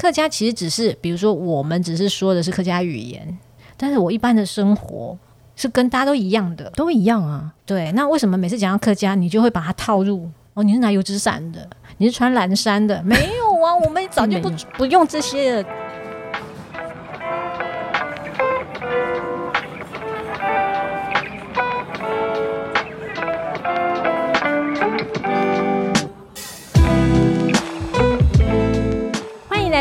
客家其实只是，比如说我们只是说的是客家语言，但是我一般的生活是跟大家都一样的，都一样啊。对，那为什么每次讲到客家，你就会把它套入哦？你是拿油纸伞的，你是穿蓝衫的？没有啊，我们早就不不用这些了。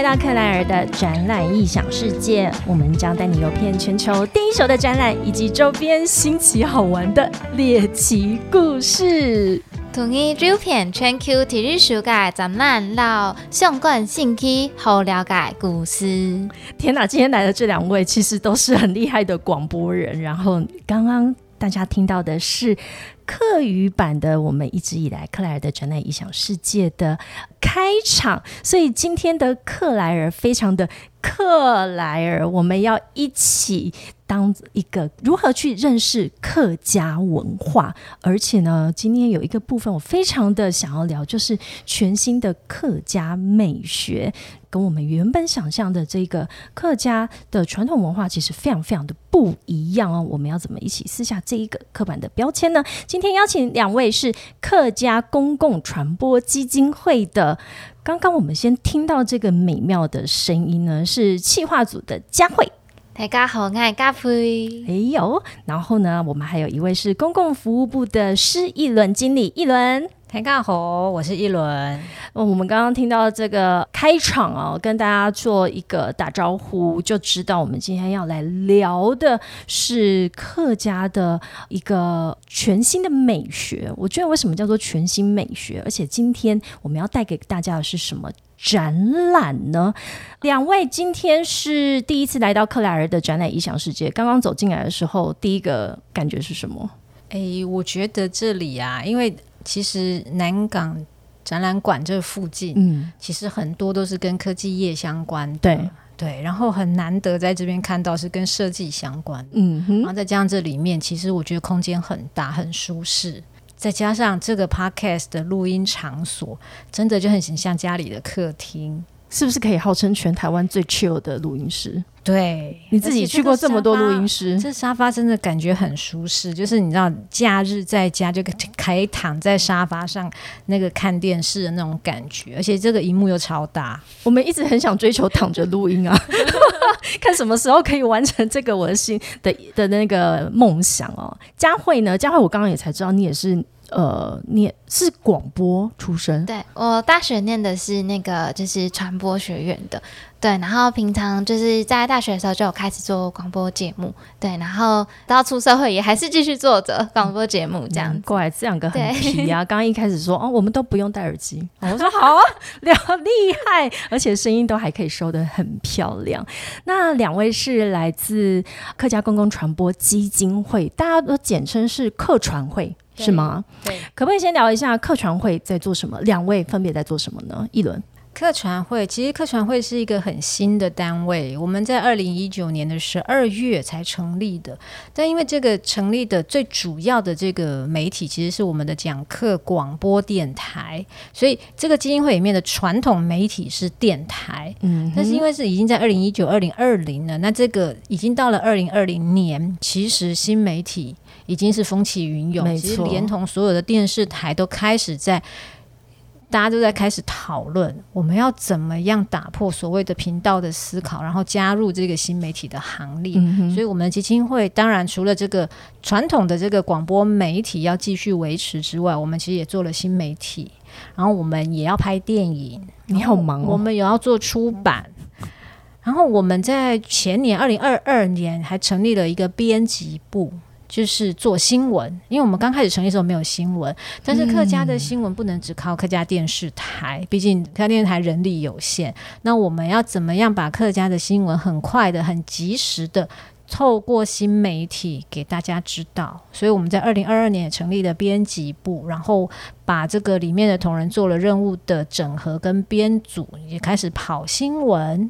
到克莱尔的展览异想世界，我们将带你游遍全球第一手的展览以及周边新奇好玩的猎奇故事。同意照片全球体育世界展览到相关信息好了解故事。天哪，今天来的这两位其实都是很厉害的广播人。然后刚刚大家听到的是。课语版的我们一直以来克莱尔的展览异想世界的开场，所以今天的克莱尔非常的克莱尔，我们要一起当一个如何去认识客家文化，而且呢，今天有一个部分我非常的想要聊，就是全新的客家美学。跟我们原本想象的这个客家的传统文化其实非常非常的不一样哦。我们要怎么一起撕下这一个刻板的标签呢？今天邀请两位是客家公共传播基金会的。刚刚我们先听到这个美妙的声音呢，是企划组的佳慧。大家好，我是佳慧。哎呦，然后呢，我们还有一位是公共服务部的施一轮经理，一轮。大家好，我是一轮。我们刚刚听到这个开场哦，跟大家做一个打招呼，就知道我们今天要来聊的是客家的一个全新的美学。我觉得为什么叫做全新美学？而且今天我们要带给大家的是什么展览呢？两位今天是第一次来到克莱尔的展览异想世界。刚刚走进来的时候，第一个感觉是什么？哎，我觉得这里啊，因为其实南港展览馆这附近，嗯，其实很多都是跟科技业相关的，对对。然后很难得在这边看到是跟设计相关，嗯哼。然后再加上这里面，其实我觉得空间很大，很舒适。再加上这个 podcast 的录音场所，真的就很像家里的客厅。是不是可以号称全台湾最 chill 的录音师？对，你自己去过这么多录音师，这沙发真的感觉很舒适。就是你知道，假日在家就可以躺在沙发上，那个看电视的那种感觉，而且这个荧幕又超大。我们一直很想追求躺着录音啊，看什么时候可以完成这个我的心的的那个梦想哦。佳慧呢？佳慧，我刚刚也才知道你也是。呃，念是广播出身？对我大学念的是那个就是传播学院的，对，然后平常就是在大学的时候就有开始做广播节目，对，然后到出社会也还是继续做着广播节目这样。怪这两个很皮啊！刚刚一开始说哦，我们都不用戴耳机，我说好啊，两厉害，而且声音都还可以收的很漂亮。那两位是来自客家公共传播基金会，大家都简称是客传会。是吗？对，可不可以先聊一下客船会在做什么？两位分别在做什么呢？一轮客船会其实客船会是一个很新的单位，我们在二零一九年的十二月才成立的。但因为这个成立的最主要的这个媒体其实是我们的讲课广播电台，所以这个基金会里面的传统媒体是电台。嗯，但是因为是已经在二零一九、二零二零了，那这个已经到了二零二零年，其实新媒体。已经是风起云涌，其实连同所有的电视台都开始在，大家都在开始讨论，我们要怎么样打破所谓的频道的思考，然后加入这个新媒体的行列。所以，我们基金会当然除了这个传统的这个广播媒体要继续维持之外，我们其实也做了新媒体，然后我们也要拍电影。你好忙，我们也要做出版，然后我们在前年二零二二年还成立了一个编辑部。就是做新闻，因为我们刚开始成立的时候没有新闻，但是客家的新闻不能只靠客家电视台，毕竟客家电视台人力有限。那我们要怎么样把客家的新闻很快的、很及时的透过新媒体给大家知道？所以我们在二零二二年也成立了编辑部，然后把这个里面的同仁做了任务的整合跟编组，也开始跑新闻，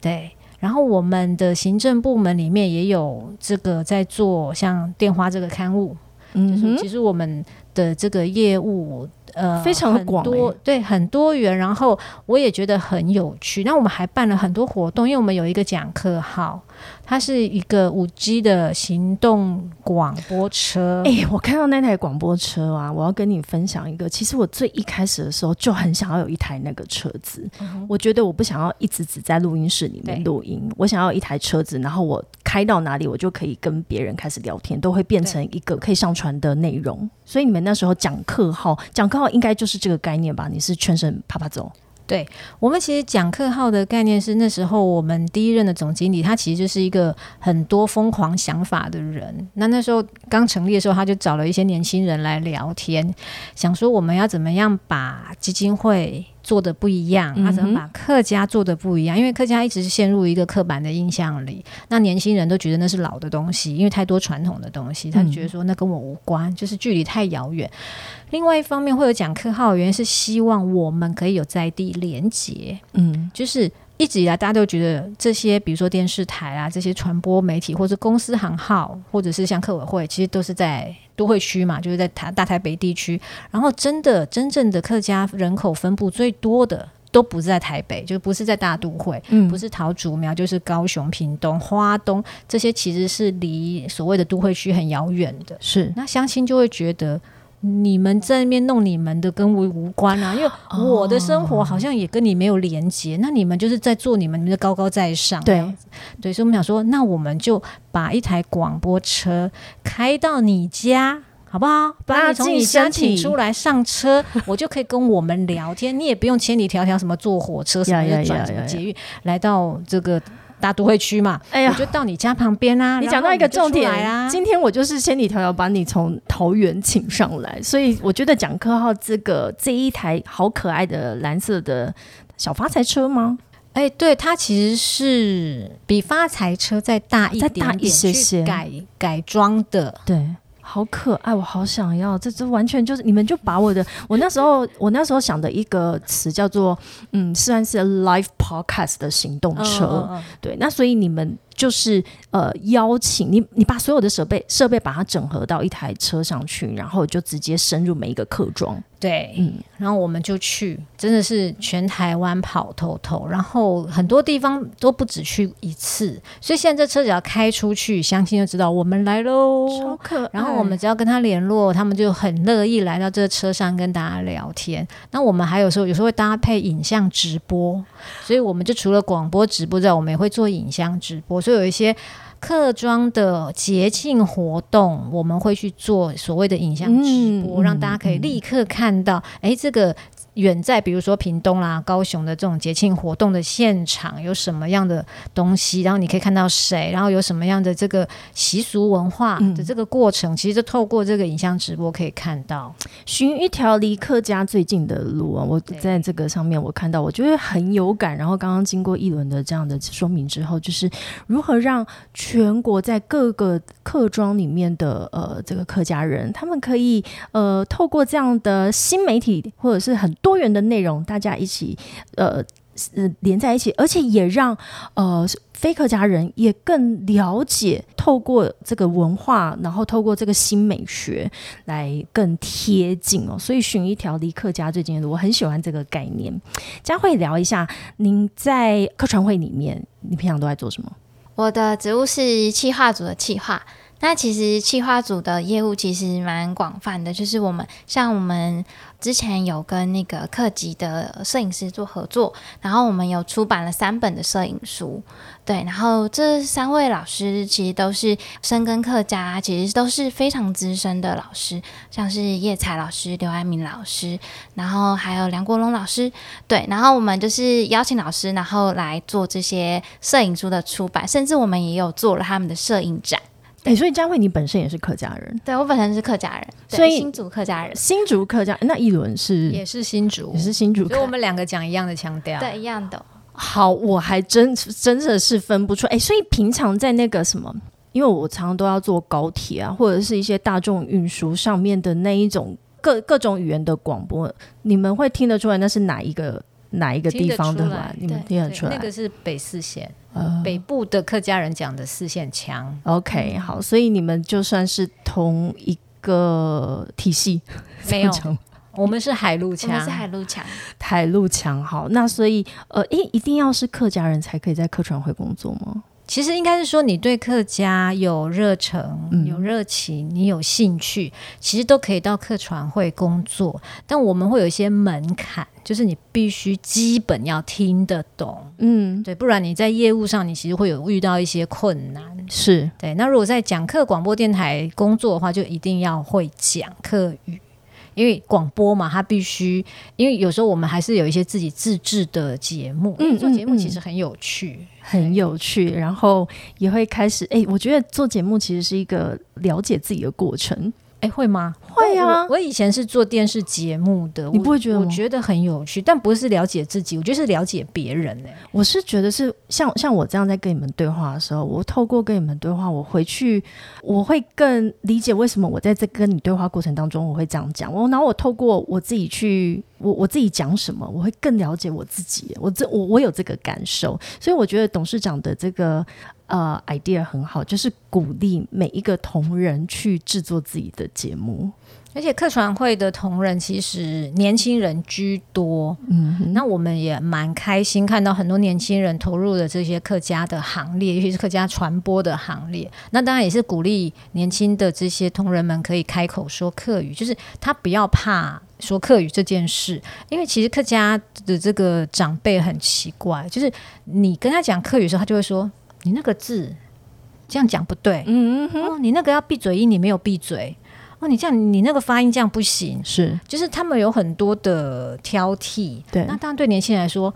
对。然后我们的行政部门里面也有这个在做，像电话这个刊物，嗯，其实我们的这个业务，呃非常广多欸对很多元，然后我也觉得很有趣。那我们还办了很多活动，因为我们有一个讲课号，它是一个五 G 的行动广播车。哎、我看到那台广播车啊，我要跟你分享一个。其实我最一开始的时候就很想要有一台那个车子，我觉得我不想要一直只在录音室里面录音，我想要有一台车子，然后我开到哪里，我就可以跟别人开始聊天，都会变成一个可以上传的内容。所以你们那时候讲课号，讲课号应该就是这个概念吧？你是全身啪啪走，对我们其实讲课号的概念是那时候我们第一任的总经理，他其实就是一个很多疯狂想法的人。那那时候刚成立的时候，他就找了一些年轻人来聊天，想说我们要怎么样把基金会做的不一样，他怎么把客家做的不一样？因为客家一直陷入一个刻板的印象里，那年轻人都觉得那是老的东西，因为太多传统的东西，他觉得说那跟我无关，就是距离太遥远。另外一方面会有讲客号原因是希望我们可以有在地连结，嗯，就是一直以来大家都觉得这些，比如说电视台啊，这些传播媒体或者公司行号，或者是像客委会，其实都是在都会区嘛，就是在台大台北地区。然后真的真正的客家人口分布最多的。都不是在台北，就不是在大都会，嗯不是桃竹苗，就是高雄、屏东、花东这些，其实是离所谓的都会区很遥远的。是那相亲就会觉得你们在那边弄你们的，跟我无关啊，因为我的生活好像也跟你没有连接，那你们就是在做你们的高高在上，对对，所以我们想说，那我们就把一台广播车开到你家。好不好？把你从你家请出来上车，我就可以跟我们聊天。你也不用千里迢迢什么坐火车，什么呀呀就转什么捷运来到这个大都会区嘛。哎呀我就到你家旁边啊。你讲到一个重点啊，今天我就是千里迢迢把你从桃园请上来，所以我觉得讲科号这个这一台好可爱的蓝色的小发财车吗？哎，对，它其实是比发财车再大一再大一点点去些些改改装的。对。好可爱，我好想要，这这完全就是你们就把我的，我那时候我那时候想的一个词叫做，嗯，虽然是 live podcast 的行动车，嗯嗯嗯。对，那所以你们就是呃邀请你，你把所有的设备设备把它整合到一台车上去，然后就直接深入每一个客庄。对，嗯然后我们就去，真的是全台湾跑透透，然后很多地方都不止去一次，所以现在这车只要开出去，相亲就知道我们来喽。超可然后我们只要跟他联络，他们就很乐意来到这个车上跟大家聊天。那我们还有时候有时候会搭配影像直播，所以我们就除了广播直播之外，我们也会做影像直播。所以有一些客庄的节庆活动，我们会去做所谓的影像直播，嗯让大家可以立刻看到，诶，这个。远在比如说屏东啦、高雄的这种节庆活动的现场有什么样的东西，然后你可以看到谁，然后有什么样的这个习俗文化的这个过程，其实就透过这个影像直播可以看到。寻一条离客家最近的路啊！我在这个上面我看到，我觉得很有感。然后刚刚经过一轮的这样的说明之后，就是如何让全国在各个客庄里面的呃这个客家人，他们可以呃透过这样的新媒体或者是很多元的内容，大家一起呃呃连在一起，而且也让呃非客家人也更了解，透过这个文化，然后透过这个新美学来更贴近哦。所以寻一条离客家最近的路，我很喜欢这个概念。佳慧聊一下，您在客船会里面，你平常都在做什么？我的职务是企划组的企划。那其实企划组的业务其实蛮广泛的，就是我们像我们之前有跟那个客级的摄影师做合作，然后我们有出版了三本的摄影书，对，然后这三位老师其实都是深耕客家，其实都是非常资深的老师，像是叶彩老师、刘爱民老师，然后还有梁国龙老师，对，然后我们就是邀请老师，然后来做这些摄影书的出版，甚至我们也有做了他们的摄影展。哎、所以佳慧你本身也是客家人，对我本身是客家人，对所以新竹客家人，新竹客家，那一轮是也是新竹也，是新竹客所以我们两个讲一样的腔调。对，一样的。好，我还真真的是分不出。哎、所以平常在那个什么，因为我常常都要坐高铁啊，或者是一些大众运输上面的那一种各各种语言的广播，你们会听得出来那是哪一个哪一个地方的？吗你们听得出来？那个是北四县，呃北部的客家人讲的四线腔。OK，好，所以你们就算是同一个体系，没有。我们是海陆我腔，们是海陆腔，台路强好，那所以呃，一，一定要是客家人才可以在客船会工作吗？其实应该是说，你对客家有热忱、嗯有热情，你有兴趣，其实都可以到客船会工作。但我们会有一些门槛，就是你必须基本要听得懂，嗯，对，不然你在业务上你其实会有遇到一些困难。是对，那如果在讲课广播电台工作的话，就一定要会讲客语。因为广播嘛，它必须，因为有时候我们还是有一些自己自制的节目，嗯做节目嗯其实很有趣，很有趣，然后也会开始，诶，我觉得做节目其实是一个了解自己的过程。哎，会吗？会啊我我以前是做电视节目的，你不会觉得吗我觉得很有趣，但不是了解自己，我觉得是了解别人哎、我是觉得是像像我这样在跟你们对话的时候，我透过跟你们对话，我回去我会更理解为什么我在这跟你对话过程当中我会这样讲。我然后我透过我自己去我我自己讲什么，我会更了解我自己。我这我我有这个感受，所以我觉得董事长的这个呃 idea 很好，就是鼓励每一个同仁去制作自己的节目。而且客船会的同仁其实年轻人居多，嗯，那我们也蛮开心看到很多年轻人投入了这些客家的行列，尤其是客家传播的行列。那当然也是鼓励年轻的这些同仁们可以开口说客语，就是他不要怕说客语这件事，因为其实客家的这个长辈很奇怪，就是你跟他讲客语的时候，他就会说你那个字这样讲不对，嗯哼，哦，你那个要闭嘴音，你没有闭嘴。哦，你这样，你那个发音这样不行，是就是他们有很多的挑剔。对那当然对年轻人来说，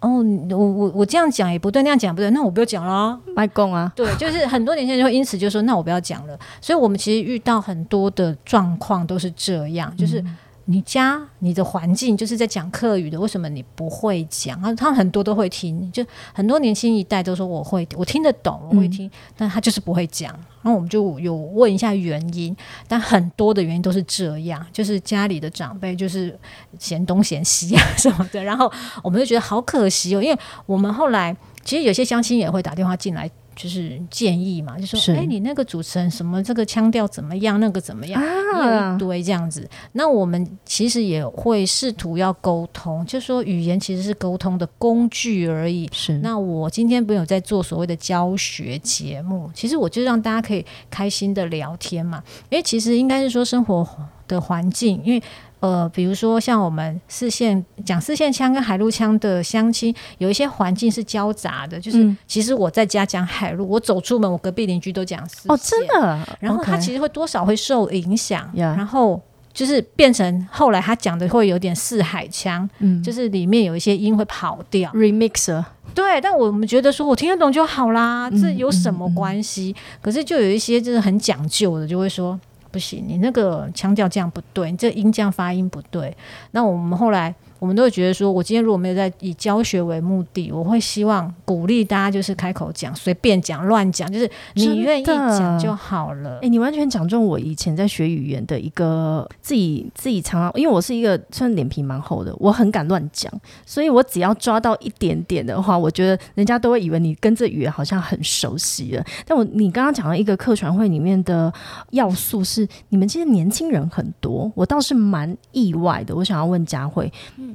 哦，我我我这样讲也不对，那样讲不对，那我不要讲了。卖供啊，对，就是很多年轻人就会因此就说，那我不要讲了。所以我们其实遇到很多的状况都是这样，就是。你家你的环境就是在讲客语的，为什么你不会讲？啊，他们很多都会听，就很多年轻一代都说我会，我听得懂，我会听，但他就是不会讲。然后我们就有问一下原因，但很多的原因都是这样，就是家里的长辈就是嫌东嫌西啊什么的，然后我们就觉得好可惜哦，因为我们后来其实有些相亲也会打电话进来。就是建议嘛，就说是哎、你那个主持人什么这个腔调怎么样，那个怎么样，啊一，堆这样子。那我们其实也会试图要沟通，就说语言其实是沟通的工具而已。是那我今天没有在做所谓的教学节目，其实我就让大家可以开心的聊天嘛。因为其实应该是说生活的环境，因为呃，比如说像我们四线讲四线腔跟海陆腔的相亲，有一些环境是交杂的，就是嗯。其实我在家讲海陆，我走出门，我隔壁邻居都讲四线。哦，真的，然后他其实会多少会受影响然后就是变成后来他讲的会有点四海腔，嗯，就是里面有一些音会跑掉。remixer，对，但我们觉得说我听得懂就好啦，嗯这有什么关系？可是就有一些就是很讲究的，就会说不行，你那个腔调这样不对，你这音这样发音不对。那我们后来我们都会觉得说，我今天如果没有在以教学为目的，我会希望鼓励大家就是开口讲，随便讲、乱讲，就是你愿意讲就好了哎、。你完全讲中我以前在学语言的一个自己自己常常，因为我是一个算脸皮蛮厚的，我很敢乱讲，所以我只要抓到一点点的话，我觉得人家都会以为你跟这语言好像很熟悉了。但我你刚刚讲的一个客船会里面的要素是，你们其实年轻人很多，我倒是蛮意外的。我想要问佳慧，嗯，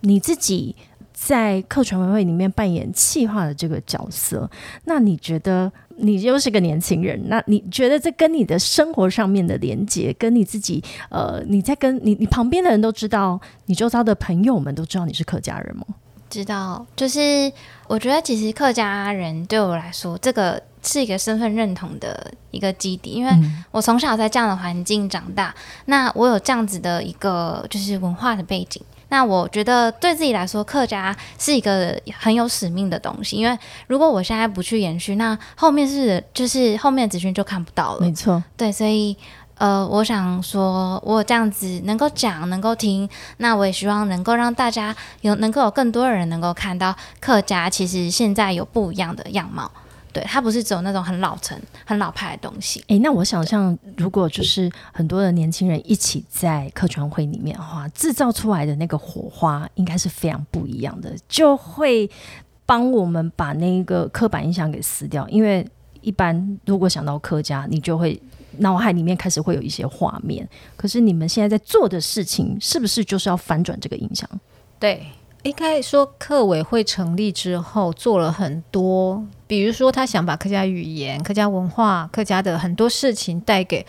你自己。在客传会里面扮演企划的这个角色，那你觉得你又是个年轻人，那你觉得这跟你的生活上面的连接，跟你自己呃，你在跟你你旁边的人都知道，你周遭的朋友们都知道你是客家人吗？知道，就是我觉得其实客家人对我来说，这个是一个身份认同的一个基底，因为嗯我从小在这样的环境长大，那我有这样子的一个就是文化的背景。那我觉得对自己来说，客家是一个很有使命的东西，因为如果我现在不去延续，那后面是就是后面的资讯就看不到了。没错，对，所以呃，我想说，我这样子能够讲，能够听，那我也希望能够让大家有能够有更多的人能够看到客家其实现在有不一样的样貌。对，它不是只有那种很老成、很老派的东西。诶，那我想象，如果就是很多的年轻人一起在客船会里面的话，制造出来的那个火花应该是非常不一样的，就会帮我们把那个刻板印象给撕掉。因为一般如果想到客家，你就会脑海里面开始会有一些画面。可是你们现在在做的事情，是不是就是要反转这个印象？对，应该说客委会成立之后做了很多，比如说他想把客家语言、客家文化、客家的很多事情带给。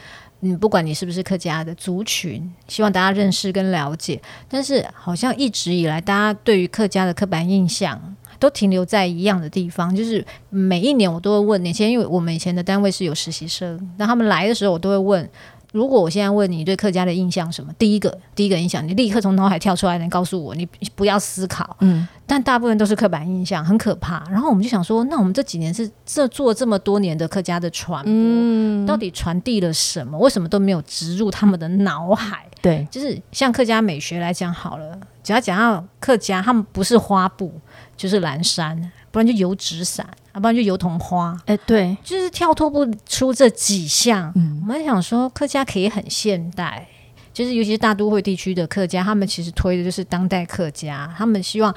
嗯，不管你是不是客家的族群，希望大家认识跟了解。但是好像一直以来，大家对于客家的刻板印象都停留在一样的地方，就是每一年我都会问年轻人，因为我们以前的单位是有实习生，那他们来的时候，我都会问。如果我现在问你对客家的印象什么？第一个，第一个印象，你立刻从脑海跳出来，能告诉我，你不要思考。嗯，但大部分都是刻板印象，很可怕。然后我们就想说，那我们这几年是这做这么多年的客家的传播，到底传递了什么？为什么都没有植入他们的脑海？对，就是像客家美学来讲好了，只要讲到客家，他们不是花布就是蓝山。不然就油纸伞，要不然就油桐花。哎，对，就是跳脱不出这几项。嗯，我们想说客家可以很现代，就是尤其是大都会地区的客家，他们其实推的就是当代客家。他们希望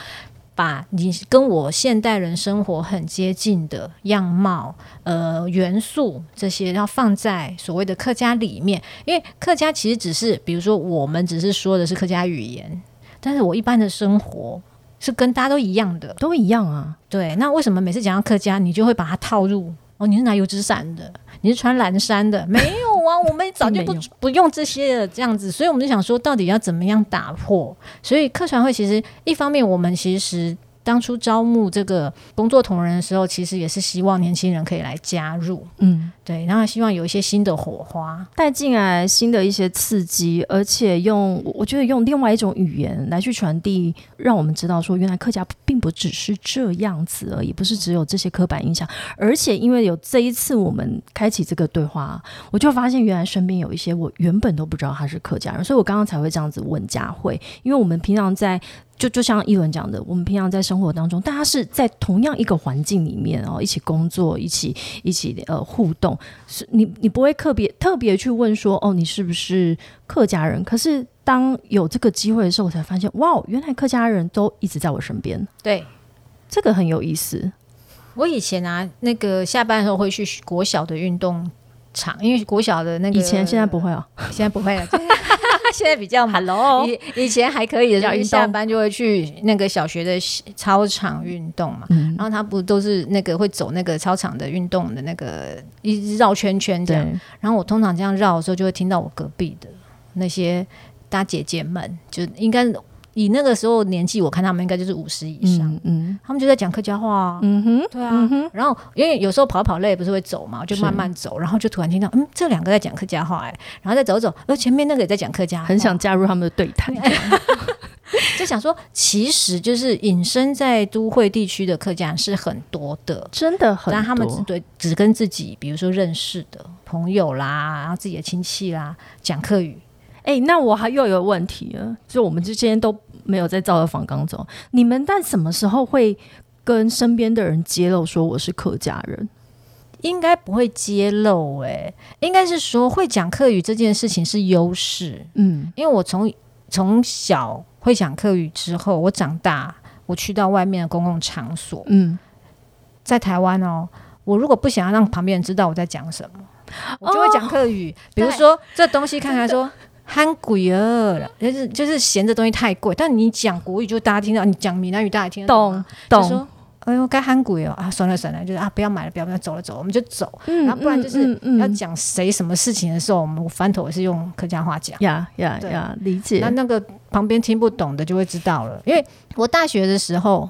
把你跟我现代人生活很接近的样貌、呃元素这些，要放在所谓的客家里面。因为客家其实只是，比如说我们只是说的是客家语言，但是我一般的生活。是跟大家都一样的，都一样啊。对，那为什么每次讲到客家，你就会把它套入？哦，你是拿油纸伞的，你是穿蓝衫的？没有啊，我们早就不不用这些了，这样子。所以我们就想说，到底要怎么样打破？所以客船会其实一方面，我们其实。当初招募这个工作同仁的时候，其实也是希望年轻人可以来加入，嗯，对，然后希望有一些新的火花带进来，新的一些刺激，而且用我觉得用另外一种语言来去传递，让我们知道说，原来客家并不只是这样子而已，不是只有这些刻板印象，而且因为有这一次我们开启这个对话，我就发现原来身边有一些我原本都不知道他是客家人，所以我刚刚才会这样子问佳慧，因为我们平常在。就就像一文讲的，我们平常在生活当中，大家是在同样一个环境里面哦，一起工作，一起一起呃互动，是你你不会特别特别去问说哦，你是不是客家人？可是当有这个机会的时候，我才发现哇，原来客家人都一直在我身边。对，这个很有意思。我以前啊，那个下班的时候会去国小的运动场，因为国小的那个以前现在不会哦，现在不会了。现在比较 Hello，以以前还可以的，一下班就会去那个小学的操场运动嘛。然后他不都是那个会走那个操场的运动的那个一直绕圈圈这样。然后我通常这样绕的时候，就会听到我隔壁的那些大姐姐们，就应该。以那个时候年纪，我看他们应该就是五十以上，嗯，他们就在讲客家话啊，嗯哼，对啊，然后因为有时候跑跑累，不是会走嘛，就慢慢走，然后就突然听到，嗯，这两个在讲客家话，哎，然后再走走，而前面那个也在讲客家，很想加入他们的对谈，就想说，其实就是隐身在都会地区的客家是很多的，真的很，但他们只对只跟自己，比如说认识的朋友啦，然后自己的亲戚啦讲客语。哎，那我还又有问题了，就我们之间都没有在照着仿纲走。你们但什么时候会跟身边的人揭露说我是客家人？应该不会揭露，哎，应该是说会讲客语这件事情是优势。嗯，因为我从从小会讲客语之后，我长大我去到外面的公共场所，嗯，在台湾哦，我如果不想要让旁边人知道我在讲什么，我就会讲客语，比如说这东西看看说。憨鬼儿，就是就是嫌这东西太贵，但你讲国语就大家听到，你讲闽南语大家听得懂，懂。哎呦，该憨鬼哦啊，算了算了，就是啊，不要买了，不要不要走了走，我们就走。然后不然就是要讲谁什么事情的时候，我们翻头也是用客家话讲。呀呀呀，理解。那那个旁边听不懂的就会知道了，因为我大学的时候，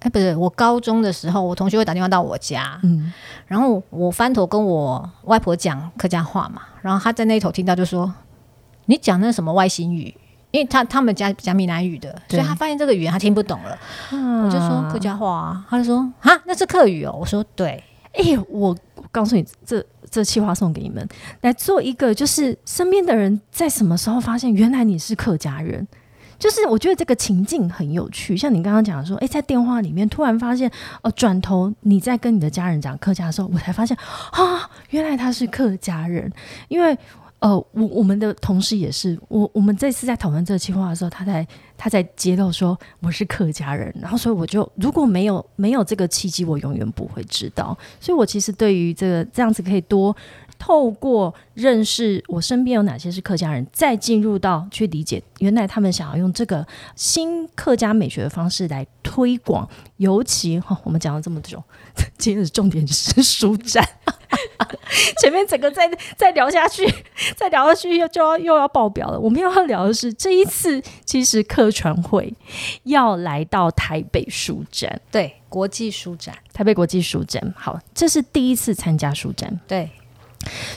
哎，不是我高中的时候，我同学会打电话到我家，嗯，然后我翻头跟我外婆讲客家话嘛，然后他在那头听到就说。你讲那什么外星语？因为他他们家讲闽南语的，所以他发现这个语言他听不懂了。我就说客家话啊，他就说啊，那是客语哦。我说对，哎，我告诉你，这这气话送给你们，来做一个，就是身边的人在什么时候发现原来你是客家人？就是我觉得这个情境很有趣，像你刚刚讲说，哎，在电话里面突然发现，哦，转头你在跟你的家人讲客家的时候，我才发现啊，原来他是客家人，因为。呃，我我们的同事也是，我我们这次在讨论这个计划的时候，他在他在揭露说我是客家人，然后所以我就如果没有没有这个契机，我永远不会知道。所以我其实对于这个这样子可以多透过认识我身边有哪些是客家人，再进入到去理解，原来他们想要用这个新客家美学的方式来推广。尤其哈，我们讲了这么久，今天的重点是书展。前面整个再再聊下去，再聊下去又就要又要爆表了。我们要聊的是这一次，其实客船会要来到台北书展，对，国际书展，台北国际书展。好，这是第一次参加书展。对，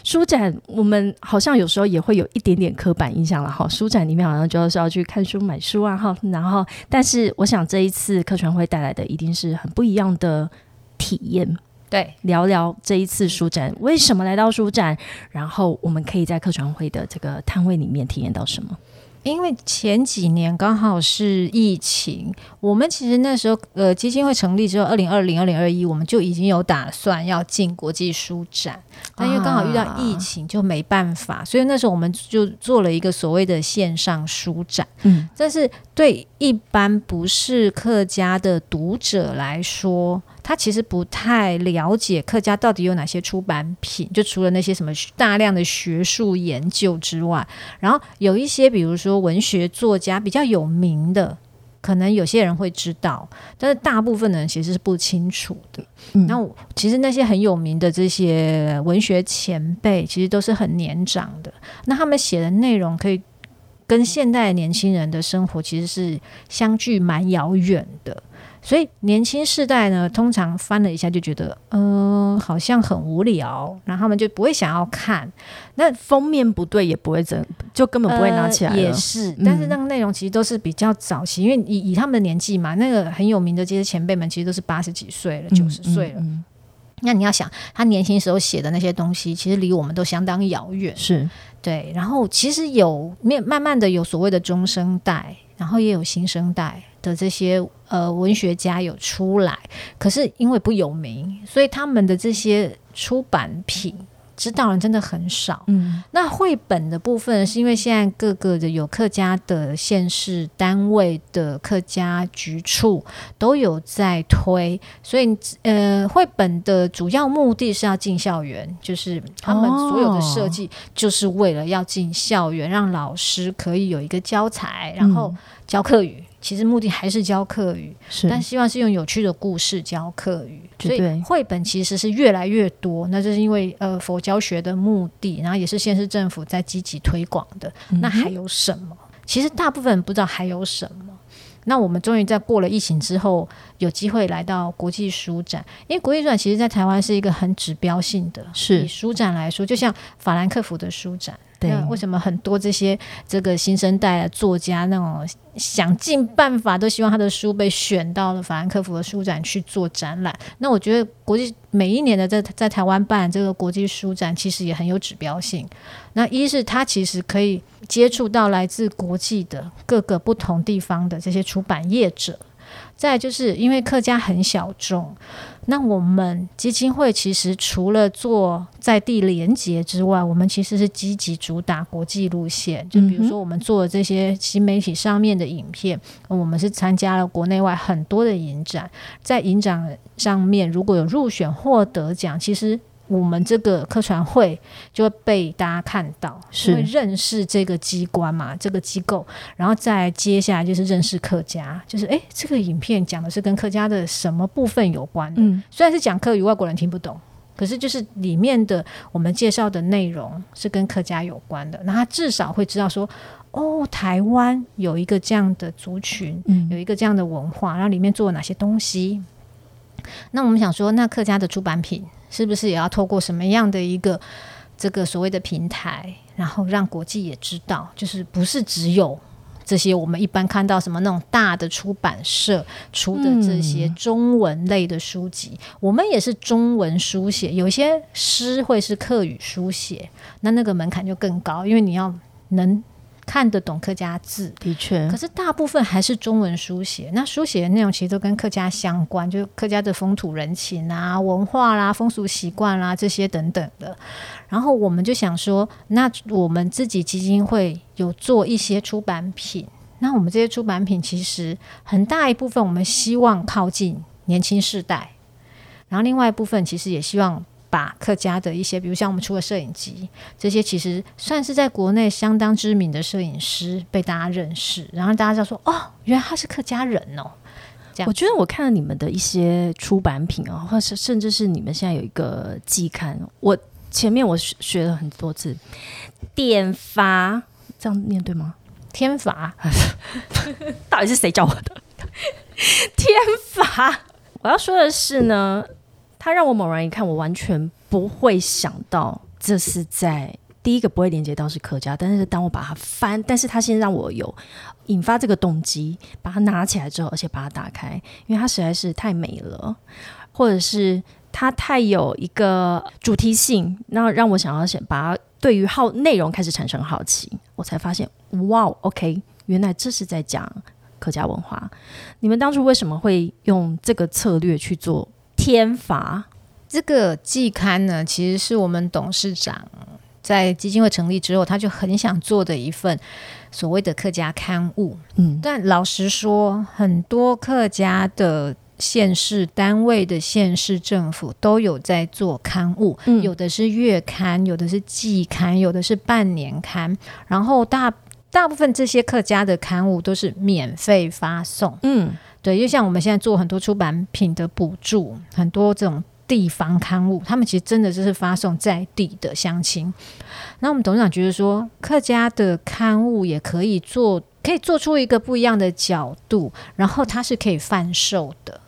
书展我们好像有时候也会有一点点刻板印象了哈。书展里面好像就是要去看书、买书啊哈。然后，但是我想这一次客船会带来的一定是很不一样的体验。对，聊聊这一次书展为什么来到书展，然后我们可以在客船会的这个摊位里面体验到什么？因为前几年刚好是疫情，我们其实那时候呃基金会成立之后，二零二零、二零二一，我们就已经有打算要进国际书展，但因为刚好遇到疫情，就没办法，所以那时候我们就做了一个所谓的线上书展。嗯，但是对一般不是客家的读者来说，他其实不太了解客家到底有哪些出版品，就除了那些什么大量的学术研究之外，然后有一些比如说文学作家比较有名的，可能有些人会知道，但是大部分的人其实是不清楚的。那其实那些很有名的这些文学前辈，其实都是很年长的，那他们写的内容可以跟现代年轻人的生活其实是相距蛮遥远的。所以年轻世代呢，通常翻了一下就觉得，嗯，好像很无聊，然后他们就不会想要看。那封面不对也不会整，就根本不会拿起来。也是，但是那个内容其实都是比较早期，因为以以他们的年纪嘛，那个很有名的这些前辈们，其实都是八十几岁了、九十岁了。那你要想，他年轻时候写的那些东西，其实离我们都相当遥远。是对，然后其实有面慢慢的有所谓的中生代，然后也有新生代。的这些呃文学家有出来，可是因为不有名，所以他们的这些出版品知道人真的很少。嗯，那绘本的部分是因为现在各个的有客家的县市单位的客家局处都有在推，所以呃绘本的主要目的是要进校园，就是他们所有的设计就是为了要进校园，让老师可以有一个教材，然后教课语。其实目的还是教课语，但希望是用有趣的故事教课语。所以绘本其实是越来越多，那就是因为呃佛教学的目的，然后也是县市政府在积极推广的。那还有什么？其实大部分人不知道还有什么。那我们终于在过了疫情之后，有机会来到国际书展。因为国际书展其实，在台湾是一个很指标性的。是以书展来说，就像法兰克福的书展。对，为什么很多这些这个新生代的作家那种想尽办法都希望他的书被选到了法兰克福的书展去做展览？那我觉得国际每一年的在在台湾办这个国际书展，其实也很有指标性。那一是他其实可以接触到来自国际的各个不同地方的这些出版业者。再就是因为客家很小众，那我们基金会其实除了做在地连结之外，我们其实是积极主打国际路线。就比如说我们做的这些新媒体上面的影片，我们是参加了国内外很多的影展，在影展上面如果有入选获得奖，其实。我们这个客船会就会被大家看到，会认识这个机关嘛，这个机构，然后再接下来就是认识客家，就是诶，这个影片讲的是跟客家的什么部分有关的？嗯，虽然是讲客语，外国人听不懂，可是就是里面的我们介绍的内容是跟客家有关的，那他至少会知道说，哦，台湾有一个这样的族群，嗯，有一个这样的文化，然后里面做了哪些东西。那我们想说，那客家的出版品。是不是也要透过什么样的一个这个所谓的平台，然后让国际也知道，就是不是只有这些我们一般看到什么那种大的出版社出的这些中文类的书籍，我们也是中文书写，有些诗会是客语书写，那那个门槛就更高，因为你要能。看得懂客家字，的确，可是大部分还是中文书写。那书写的内容其实都跟客家相关，就客家的风土人情啊、文化啦、风俗习惯啦这些等等的。然后我们就想说，那我们自己基金会有做一些出版品。那我们这些出版品其实很大一部分，我们希望靠近年轻世代，然后另外一部分其实也希望把客家的一些，比如像我们出了摄影集，这些其实算是在国内相当知名的摄影师被大家认识，然后大家就说哦，原来他是客家人哦。这样我觉得我看了你们的一些出版品啊，或是甚至是你们现在有一个季刊，我前面我学学了很多次，点发这样念对吗？天罚 到底是谁教我的？天罚！我要说的是呢，他让我猛然一看，我完全不会想到这是在第一个不会连接到是客家，但是当我把它翻，但是他先让我有引发这个动机，把它拿起来之后，而且把它打开，因为它实在是太美了，或者是它太有一个主题性，那让我想要先把它对于好内容开始产生好奇，我才发现，哇，OK，原来这是在讲客家文化。你们当初为什么会用这个策略去做天罚？这个季刊呢，其实是我们董事长在基金会成立之后，他就很想做的一份所谓的客家刊物。嗯，但老实说，很多客家的县市单位的县市政府都有在做刊物，嗯有的是月刊，有的是季刊，有的是半年刊，然后大大部分这些客家的刊物都是免费发送。嗯对，就像我们现在做很多出版品的补助，很多这种地方刊物，他们其实真的就是发送在地的乡亲。那我们董事长觉得说，客家的刊物也可以做，可以做出一个不一样的角度，然后它是可以贩售的。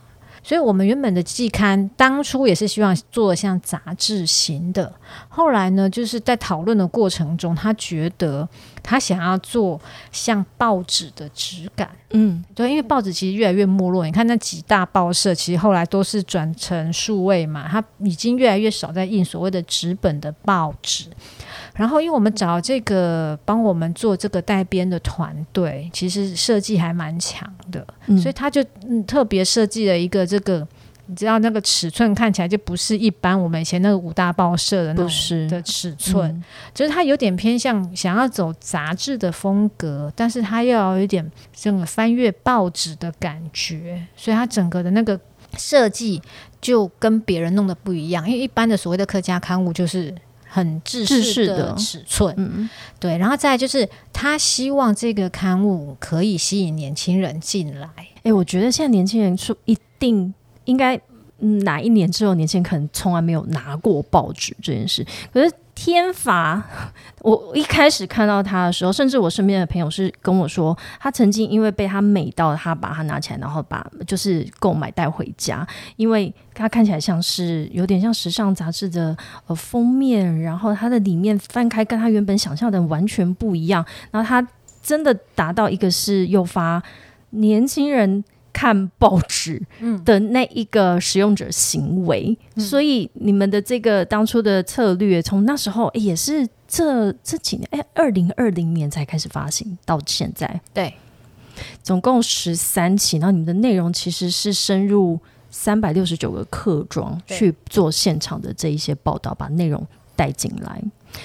所以，我们原本的季刊当初也是希望做像杂志型的，后来呢，就是在讨论的过程中，他觉得他想要做像报纸的质感。嗯对，因为报纸其实越来越没落。你看那几大报社，其实后来都是转成数位嘛，它已经越来越少在印所谓的纸本的报纸。然后，因为我们找这个帮我们做这个代编的团队，其实设计还蛮强的，嗯所以他就嗯特别设计了一个这个，你知道那个尺寸看起来就不是一般我们以前那个五大报社的那种的尺寸，嗯就是它有点偏向想要走杂志的风格，但是它又要有一点这个翻阅报纸的感觉，所以它整个的那个设计就跟别人弄的不一样。因为一般的所谓的客家刊物就是很制制式的尺寸，嗯对，然后再就是他希望这个刊物可以吸引年轻人进来。哎、我觉得现在年轻人说一定应该，嗯，哪一年之后，年轻人可能从来没有拿过报纸这件事。可是天罚，我一开始看到他的时候，甚至我身边的朋友是跟我说，他曾经因为被他美到，他把它拿起来，然后把就是购买带回家，因为它看起来像是有点像时尚杂志的呃封面，然后它的里面翻开跟他原本想象的完全不一样，然后他真的达到一个是诱发年轻人看报纸的那一个使用者行为，所以你们的这个当初的策略，从那时候、诶也是这这几年，哎，二零二零年才开始发行，到现在。对，总共十三期，然后你们的内容其实是深入三百六十九个客庄去做现场的这一些报道，把内容带进来。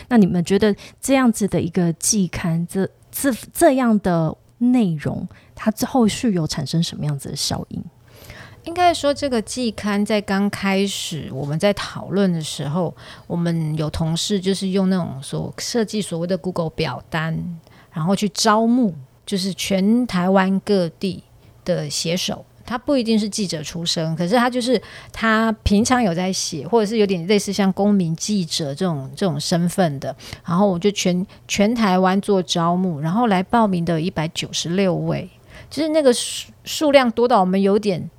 那你们觉得这样子的一个季刊，这这这样的内容，它之后续有产生什么样子的效应？应该说，这个季刊在刚开始我们在讨论的时候，我们有同事就是用那种所设计所谓的 Google 表单，然后去招募，就是全台湾各地的写手。他不一定是记者出身，可是他就是他平常有在写，或者是有点类似像公民记者这种这种身份的。然后我就全全台湾做招募，然后来报名的一百九十六位，就是那个数数量多到我们有点。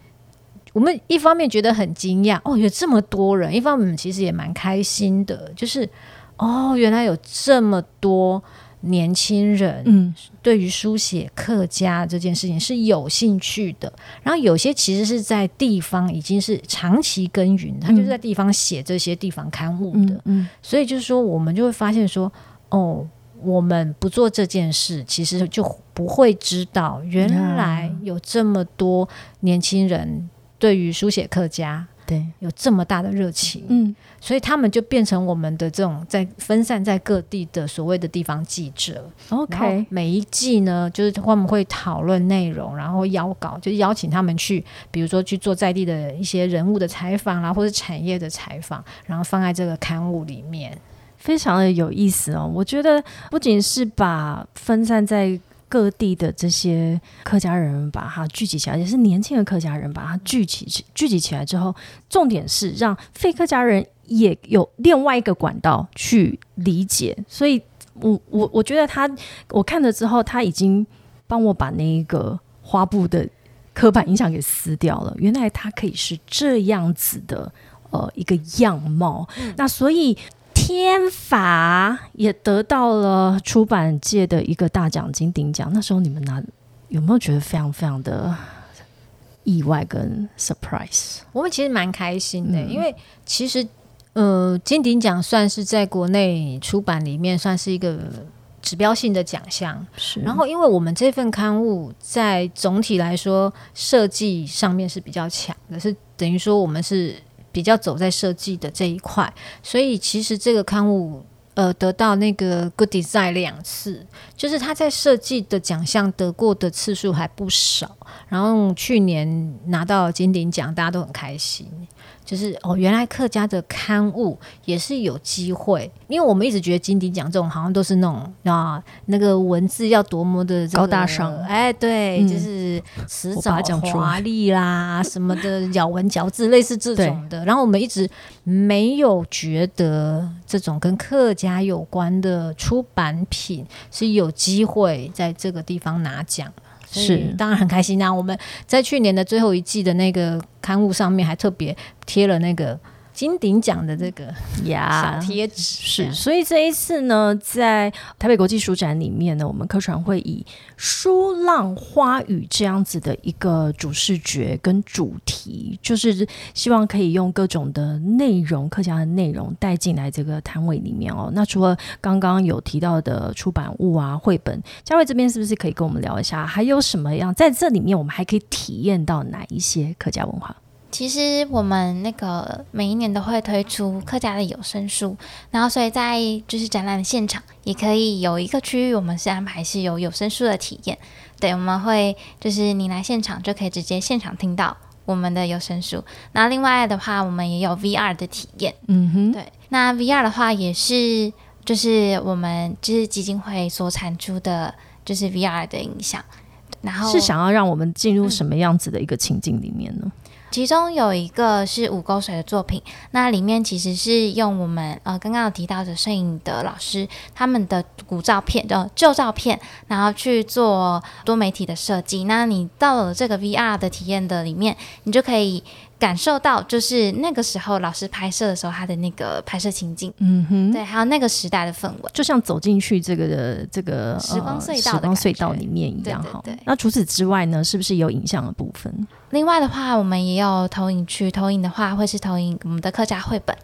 我们一方面觉得很惊讶，哦，有这么多人；一方面其实也蛮开心的，就是哦，原来有这么多年轻人嗯对于书写客家这件事情是有兴趣的。然后有些其实是在地方已经是长期耕耘，他就是在地方写这些地方刊物的，嗯嗯所以就是说，我们就会发现说，哦，我们不做这件事，其实就不会知道原来有这么多年轻人对于书写客家对，有这么大的热情，嗯，所以他们就变成我们的这种在分散在各地的所谓的地方记者。，OK，每一季呢，就是他们会讨论内容，然后邀稿，就是邀请他们去，比如说去做在地的一些人物的采访啦，或者产业的采访，然后放在这个刊物里面。非常的有意思哦。我觉得不仅是把分散在各地的这些客家人把它聚集起来，也是年轻的客家人把它聚集起聚集起来之后，重点是让非客家人也有另外一个管道去理解。所以我我我觉得他我看了之后，他已经帮我把那一个花布的刻板印象给撕掉了。原来它可以是这样子的。呃，一个样貌，那所以天法也得到了出版界的一个大奖金鼎奖。那时候你们拿有没有觉得非常非常的意外跟 surprise？我们其实蛮开心的，嗯因为其实呃，金鼎奖算是在国内出版里面算是一个指标性的奖项。是，然后，因为我们这份刊物在总体来说设计上面是比较强的，是等于说我们是比较走在设计的这一块，所以其实这个刊物。呃，得到那个 Good Design 两次，就是他在设计的奖项得过的次数还不少。然后去年拿到金鼎奖，大家都很开心。就是哦，原来客家的刊物也是有机会，因为我们一直觉得金鼎奖这种好像都是那种啊，那个文字要多么的、这个高大上哎，对，嗯就是辞藻华丽啦，什么的咬文嚼字，类似这种的。然后我们一直没有觉得这种跟客家有关的出版品是有机会在这个地方拿奖。是当然很开心啊！我们在去年的最后一季的那个刊物上面还特别贴了那个金鼎奖的这个呀小贴纸，是，所以这一次呢，在台北国际书展里面呢，我们科传会以“书浪花语”这样子的一个主视觉跟主题，就是希望可以用各种的内容、客家的内容带进来这个摊位里面哦。那除了刚刚有提到的出版物啊、绘本，嘉慧这边是不是可以跟我们聊一下，还有什么样在这里面我们还可以体验到哪一些客家文化？其实我们那个每一年都会推出客家的有声书，然后所以在就是展览的现场也可以有一个区域，我们是安排是有有声书的体验。对，我们会就是你来现场就可以直接现场听到我们的有声书。那另外的话，我们也有 VR 的体验。嗯哼，对，那 VR 的话也是就是我们就是基金会所产出的，就是 VR 的影像。然后是想要让我们进入什么样子的一个情境里面呢？其中有一个是五沟水的作品，那里面其实是用我们呃刚刚有提到的摄影的老师他们的古照片的旧照片，然后去做多媒体的设计。那你到了这个 VR 的体验的里面，你就可以感受到，就是那个时候老师拍摄的时候他的那个拍摄情境，嗯哼，对，还有那个时代的氛围。就像走进去这个的这个时光隧道时光隧道里面一样哈。对对对那除此之外呢，是不是有影像的部分？另外的话，我们也有投影区，投影的话会是投影我们的客家绘本。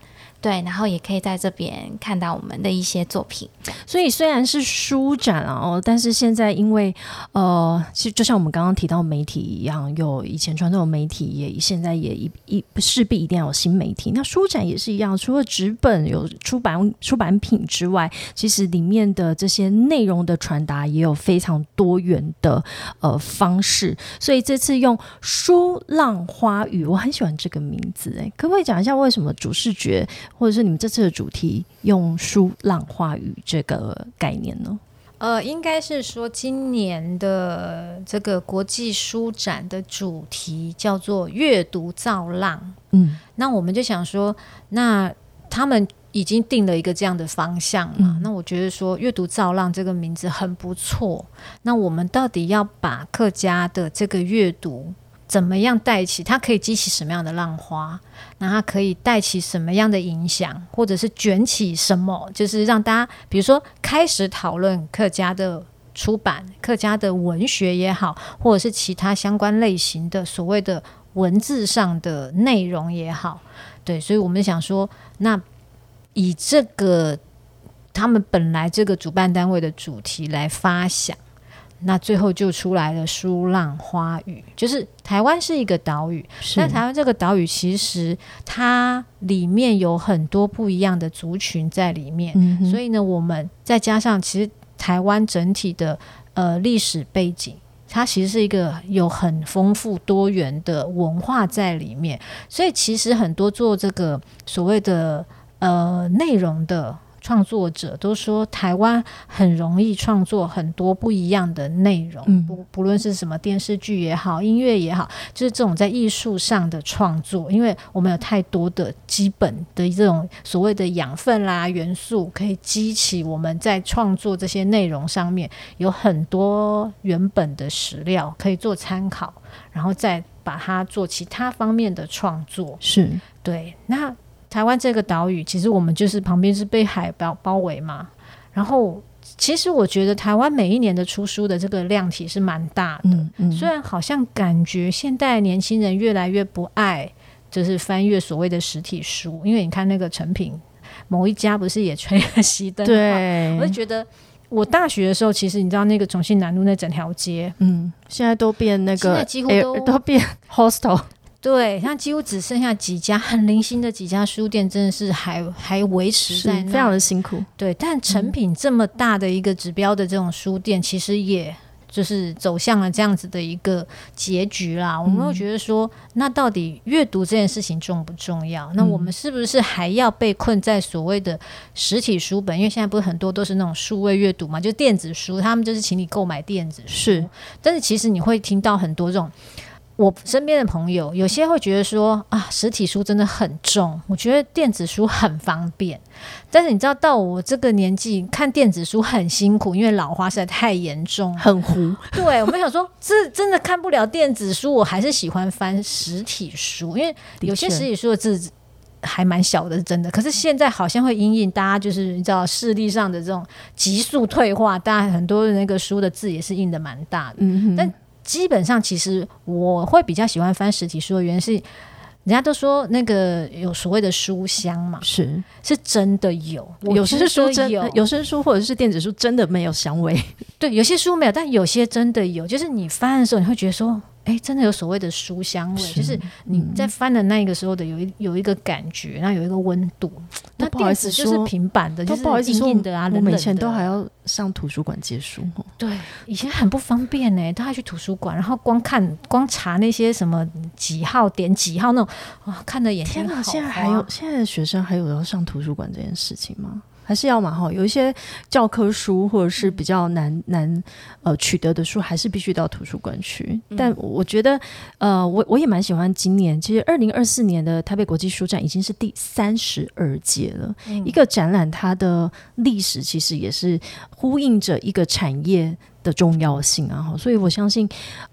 对，然后也可以在这边看到我们的一些作品。所以虽然是书展，哦，但是现在因为呃，其实就像我们刚刚提到媒体一样，有以前传统媒体，也现在也一一势必一定要有新媒体。那书展也是一样，除了纸本有出版出版品之外，其实里面的这些内容的传达也有非常多元的呃方式。所以这次用“书浪花语”，我很喜欢这个名字，哎，可不可以讲一下为什么主视觉？或者是你们这次的主题用“书浪话语”这个概念呢？呃，应该是说今年的这个国际书展的主题叫做“阅读造浪嗯”。那我们就想说，那他们已经定了一个这样的方向嘛？嗯那我觉得说“阅读造浪”这个名字很不错。那我们到底要把客家的这个阅读怎么样带起？它可以激起什么样的浪花？那它可以带起什么样的影响，或者是卷起什么？就是让大家，比如说开始讨论客家的出版、客家的文学也好，或者是其他相关类型的所谓的文字上的内容也好，对，所以我们想说，那以这个他们本来这个主办单位的主题来发想。那最后就出来了舒浪花语，就是台湾是一个岛屿，那台湾这个岛屿其实它里面有很多不一样的族群在里面，所以呢，我们再加上其实台湾整体的呃历史背景，它其实是一个有很丰富多元的文化在里面，所以其实很多做这个所谓的呃内容的。创作者都说台湾很容易创作很多不一样的内容，不不论是什么电视剧也好，音乐也好，就是这种在艺术上的创作，因为我们有太多的基本的这种所谓的养分啦元素，可以激起我们在创作这些内容上面有很多原本的史料可以做参考，然后再把它做其他方面的创作。是对那。台湾这个岛屿，其实我们就是旁边是被海包包围嘛。然后，其实我觉得台湾每一年的出书的这个量体是蛮大的。虽然好像感觉现代年轻人越来越不爱，就是翻阅所谓的实体书，因为你看那个成品，某一家不是也吹了熄灯？对，我就觉得我大学的时候，其实你知道那个重庆南路那整条街，嗯，现在都变那个，现在几乎都都变 hostel。对，像几乎只剩下几家很零星的几家书店，真的是还还维持在非常的辛苦。对，但成品这么大的一个指标的这种书店，其实也就是走向了这样子的一个结局啦。我们会觉得说，那到底阅读这件事情重不重要？那我们是不是还要被困在所谓的实体书本？因为现在不是很多都是那种数位阅读嘛，就电子书，他们就是请你购买电子书。是，但是其实你会听到很多这种。我身边的朋友有些会觉得说啊，实体书真的很重，我觉得电子书很方便。但是你知道，到我这个年纪看电子书很辛苦，因为老花实在太严重，很糊。对我们想说，这真的看不了电子书，我还是喜欢翻实体书，因为有些实体书的字还蛮小的，是真的。可是现在好像会因应大家就是你知道视力上的这种急速退化，大家很多的那个书的字也是印的蛮大的，嗯但。基本上，其实我会比较喜欢翻实体书的原因是，人家都说那个有所谓的书香嘛，是是真的有，有些书真有，有些书或者是电子书真的没有香味，对，有些书没有，但有些真的有，就是你翻的时候你会觉得说。哎，真的有所谓的书香味，就是你在翻的那个时候的有一有一个感觉，然后有一个温度。那电子就是平板的，就是硬硬的啊，我们以前都还要上图书馆借书。对，以前很不方便呢，都要去图书馆，然后光看光查那些什么几号点几号那种，哇，看的眼睛好。现在还有现在的学生还有要上图书馆这件事情吗？还是要嘛哈，有一些教科书或者是比较难难呃取得的书，还是必须到图书馆去。但我觉得，呃，我我也蛮喜欢今年，其实二零二四年的台北国际书展已经是第三十二届了。一个展览，它的历史其实也是呼应着一个产业的重要性啊。所以我相信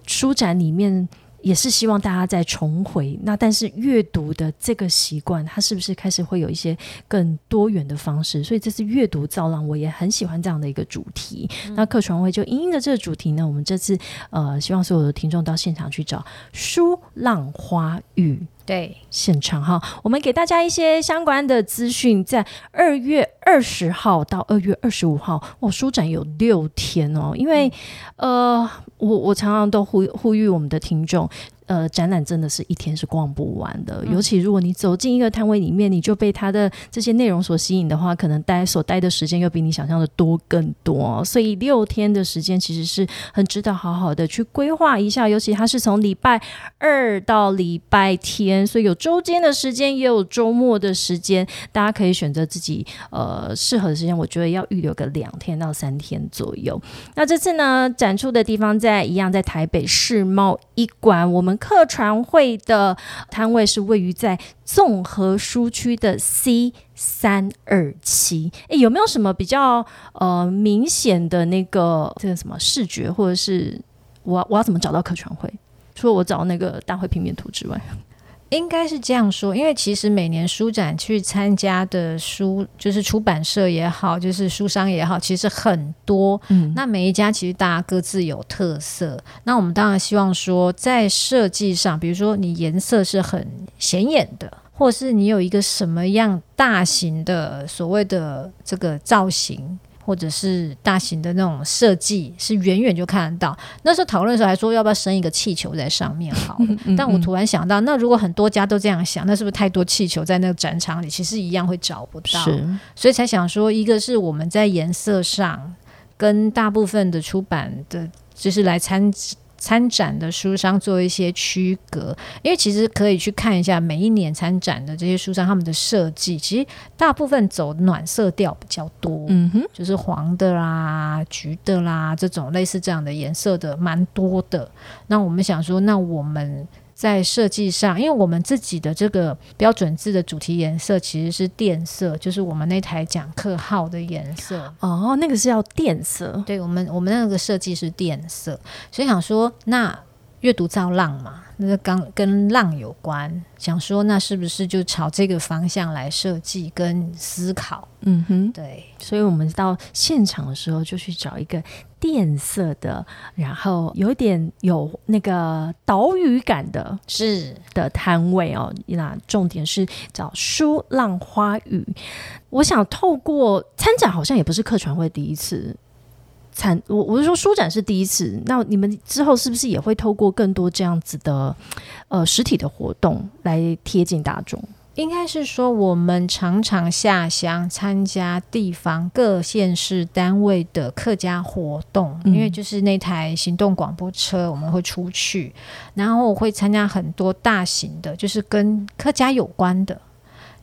书展里面。也是希望大家再重回那，但是阅读的这个习惯，它是不是开始会有一些更多元的方式？所以这次阅读造浪，我也很喜欢这样的一个主题。那客船会就因应着这个主题呢，我们这次呃，希望所有的听众到现场去找书浪花语。对，现场哈，我们给大家一些相关的资讯，在二月二十号到二月二十五号，哦，书展有六天哦，因为呃，我我常常都呼呼吁我们的听众。呃，展览真的是一天是逛不完的，尤其如果你走进一个摊位里面，你就被它的这些内容所吸引的话，可能待所待的时间又比你想象的多更多。所以六天的时间其实是很值得好好的去规划一下，尤其它是从礼拜二到礼拜天，所以有周间的时间，也有周末的时间，大家可以选择自己呃适合的时间。我觉得要预留个两天到三天左右。那这次呢，展出的地方在一样在台北世贸一馆，我们。客船会的摊位是位于在综合书区的 C 三二七。诶，有没有什么比较呃明显的那个这个什么视觉，或者是我我要怎么找到客船会？除了我找那个大会平面图之外。应该是这样说，因为其实每年书展去参加的书，就是出版社也好，就是书商也好，其实很多。嗯，那每一家其实大家各自有特色。那我们当然希望说，在设计上，比如说你颜色是很显眼的，或是你有一个什么样大型的所谓的这个造型。或者是大型的那种设计，是远远就看得到。那时候讨论的时候还说要不要升一个气球在上面好了，但我突然想到，那如果很多家都这样想，那是不是太多气球在那个展场里，其实一样会找不到？所以才想说，一个是我们在颜色上跟大部分的出版的，就是来参。参展的书商做一些区隔，因为其实可以去看一下每一年参展的这些书商他们的设计，其实大部分走暖色调比较多，嗯哼，就是黄的啦、橘的啦这种类似这样的颜色的蛮多的。那我们想说，那我们。在设计上，因为我们自己的这个标准字的主题颜色其实是靛色，就是我们那台讲课号的颜色。哦，那个是要靛色。对，我们我们那个设计是靛色，所以想说那。阅读造浪嘛，那个刚跟浪有关，想说那是不是就朝这个方向来设计跟思考？嗯哼，对，所以我们到现场的时候就去找一个电色的，然后有点有那个岛屿感的，是的摊位哦。那重点是找书浪花语。我想透过参展，好像也不是客船会第一次。参我我是说书展是第一次，那你们之后是不是也会透过更多这样子的呃实体的活动来贴近大众？应该是说我们常常下乡参加地方各县市单位的客家活动，因为就是那台行动广播车我们会出去，然后我会参加很多大型的，就是跟客家有关的。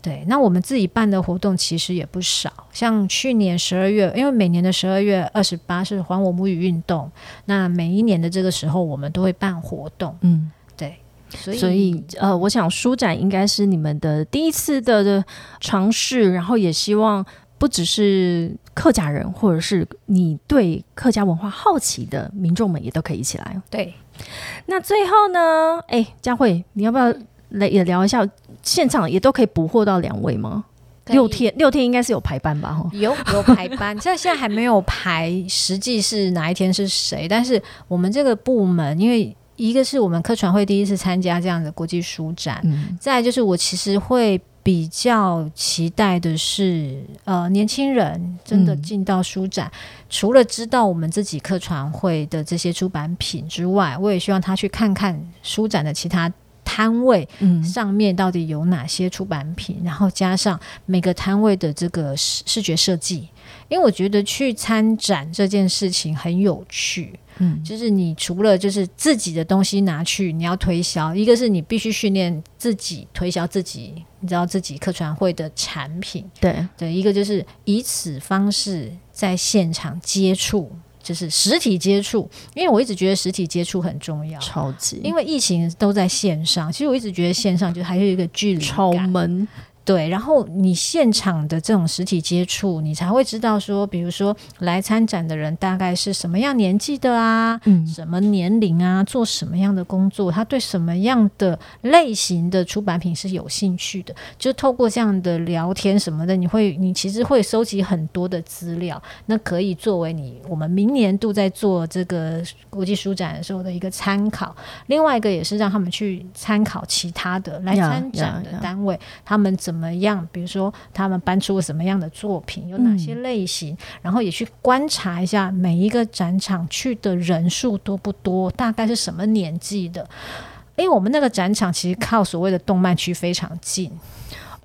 对，那我们自己办的活动其实也不少，像去年十二月，因为每年的十二月二十八是还我母语运动，那每一年的这个时候我们都会办活动，嗯，对，所以所以呃，我想书展应该是你们的第一次的尝试，然后也希望不只是客家人，或者是你对客家文化好奇的民众们也都可以一起来。对，那最后呢，哎，佳慧，你要不要来也聊一下？现场也都可以捕获到两位吗？六天六天应该是有排班吧？哈，有有排班，现 在现在还没有排，实际是哪一天是谁？但是我们这个部门，因为一个是我们科传会第一次参加这样的国际书展，嗯，再就是我其实会比较期待的是，呃，年轻人真的进到书展，除了知道我们自己客传会的这些出版品之外，我也希望他去看看书展的其他。摊位上面到底有哪些出版品？然后加上每个摊位的这个视视觉设计，因为我觉得去参展这件事情很有趣。嗯，就是你除了就是自己的东西拿去你要推销，一个是你必须训练自己推销自己，你知道自己客船会的产品。对对，一个就是以此方式在现场接触。就是实体接触，因为我一直觉得实体接触很重要，超级。因为疫情都在线上，其实我一直觉得线上就还有一个距离超闷。对，然后你现场的这种实体接触，你才会知道说，比如说来参展的人大概是什么样年纪的啊，嗯，什么年龄啊，做什么样的工作，他对什么样的类型的出版品是有兴趣的。就透过这样的聊天什么的，你会，你其实会收集很多的资料，那可以作为你我们明年度在做这个国际书展的时候的一个参考。另外一个也是让他们去参考其他的来参展的单位，他们怎么。怎么样？比如说，他们搬出了什么样的作品，有哪些类型？然后也去观察一下每一个展场去的人数多不多，大概是什么年纪的？因为我们那个展场其实靠所谓的动漫区非常近。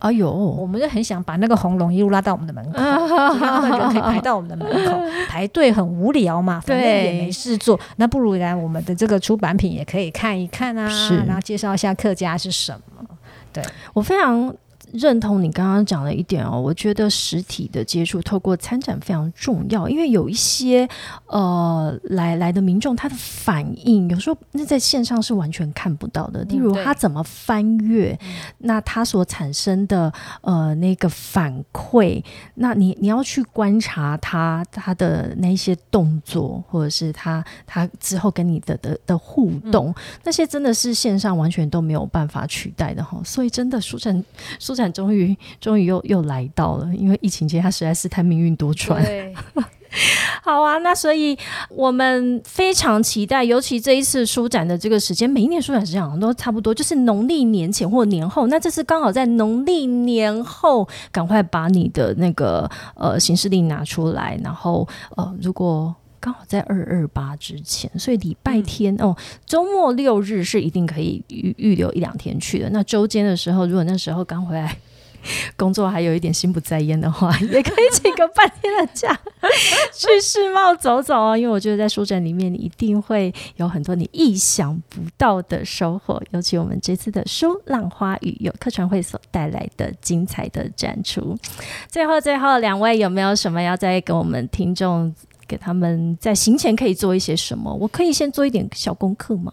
哎呦，我们就很想把那个红龙一路拉到我们的门口，可以排到我们的门口。排队很无聊嘛，反正也没事做，那不如来我们的这个出版品也可以看一看啊，然后介绍一下客家是什么。对我非常。认同你刚刚讲的一点哦，我觉得实体的接触透过参展非常重要，因为有一些呃来来的民众他的反应有时候那在线上是完全看不到的，例如他怎么翻阅，那他所产生的呃那个反馈，那你你要去观察他他的那些动作，或者是他他之后跟你的的的互动，那些真的是线上完全都没有办法取代的哈，所以真的书展书展。终于，终于又又来到了，因为疫情期间，他实在是太命运多舛。好啊，那所以我们非常期待，尤其这一次书展的这个时间，每一年书展时间好像都差不多，就是农历年前或年后。那这次刚好在农历年后，赶快把你的那个呃行事历拿出来，然后呃，如果刚好在二二八之前，所以礼拜天、哦，周末六日是一定可以预预留一两天去的。那周间的时候，如果那时候刚回来。工作还有一点心不在焉的话，也可以请个半天的假去世贸走走哦！因为我觉得在书展里面，你一定会有很多你意想不到的收获。尤其我们这次的书《浪花语》有客船会所带来的精彩的展出。最后，最后两位有没有什么要再给我们听众，给他们在行前可以做一些什么？我可以先做一点小功课吗？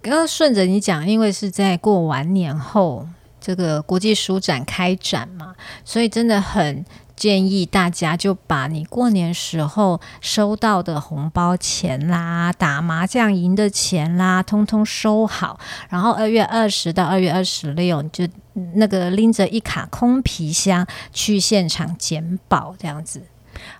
刚刚顺着你讲，因为是在过完年后。这个国际书展开展嘛，所以真的很建议大家就把你过年时候收到的红包钱啦、打麻将赢的钱啦，通通收好。然后二月二十到二月二十六，就那个拎着一卡空皮箱去现场捡宝，这样子。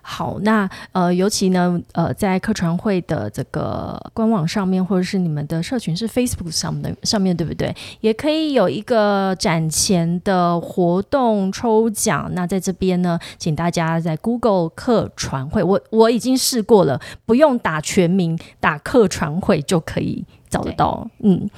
好，那呃，尤其呢，呃，在客船会的这个官网上面，或者是你们的社群是 Facebook 上的上面对不对？也可以有一个展前的活动抽奖。那在这边呢，请大家在 Google 客船会，我我已经试过了，不用打全名，打客船会就可以找得到。嗯，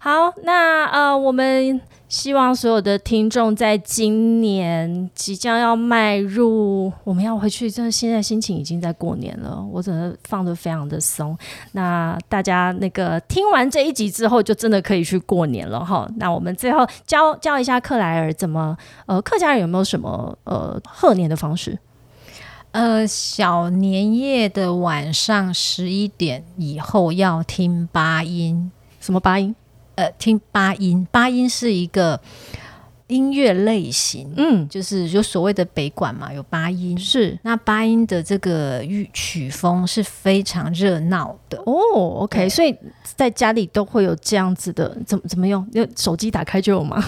好，那呃，我们。希望所有的听众在今年即将要迈入，我们要回去，真的现在心情已经在过年了，我真的放的非常的松。那大家那个听完这一集之后，就真的可以去过年了哈。那我们最后教教一下克莱尔怎么，呃，客家人有没有什么呃贺年的方式？呃，小年夜的晚上十一点以后要听八音，什么八音？呃，听八音，八音是一个音乐类型，嗯，就是有所谓的北管嘛，有八音，是那八音的这个曲曲风是非常热闹的哦。OK，所以在家里都会有这样子的，怎么怎么用？用手机打开就有吗？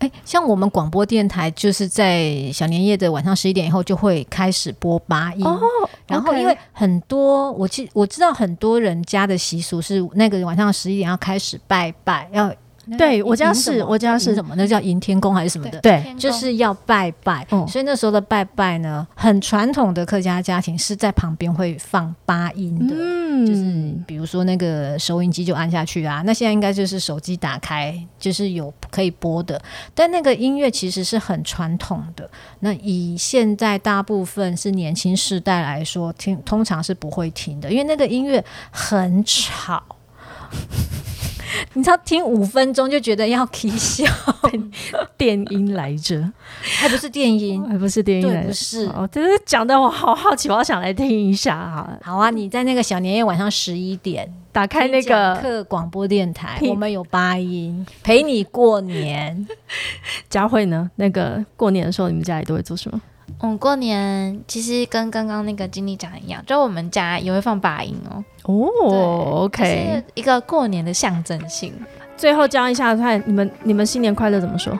哎，像我们广播电台，就是在小年夜的晚上十一点以后就会开始播八音。哦，然后因为很多，我记我知道很多人家的习俗是那个晚上十一点要开始拜拜，要。对我家是我家是什么？那叫迎天宫还是什么的？对，就是要拜拜。所以那时候的拜拜呢，很传统的客家家庭是在旁边会放八音的，嗯就是比比如说那个收音机就按下去啊。那现在应该就是手机打开，就是有可以播的。但那个音乐其实是很传统的。那以现在大部分是年轻世代来说，听通常是不会听的，因为那个音乐很吵。你知道听五分钟就觉得要啼笑，电音来着，还不是电音，还不是电音，不是。哦，真是讲的我好好奇，我好想来听一下哈。好啊，你在那个小年夜晚上十一点打开那个客广播电台，我们有八音陪你过年。佳慧呢？那个过年的时候，你们家里都会做什么？嗯，过年其实跟刚刚那个经理讲的一样，就我们家也会放八音哦。哦，OK，是一个过年的象征性。最后教一下，看你们你们新年快乐怎么说？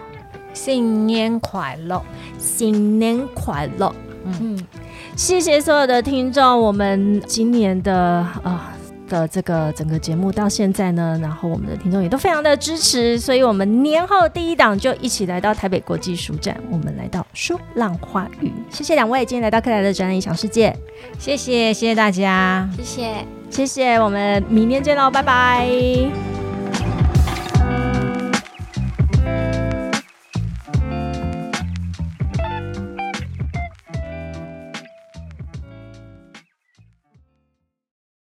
新年快乐，新年快乐。嗯，谢谢所有的听众，我们今年的啊。的这个整个节目到现在呢，然后我们的听众也都非常的支持，所以我们年后第一档就一起来到台北国际书展，我们来到书浪花语，谢谢两位今天来到克莱的展览异想世界，谢谢谢谢大家，谢谢。谢谢，我们明天见喽，拜拜。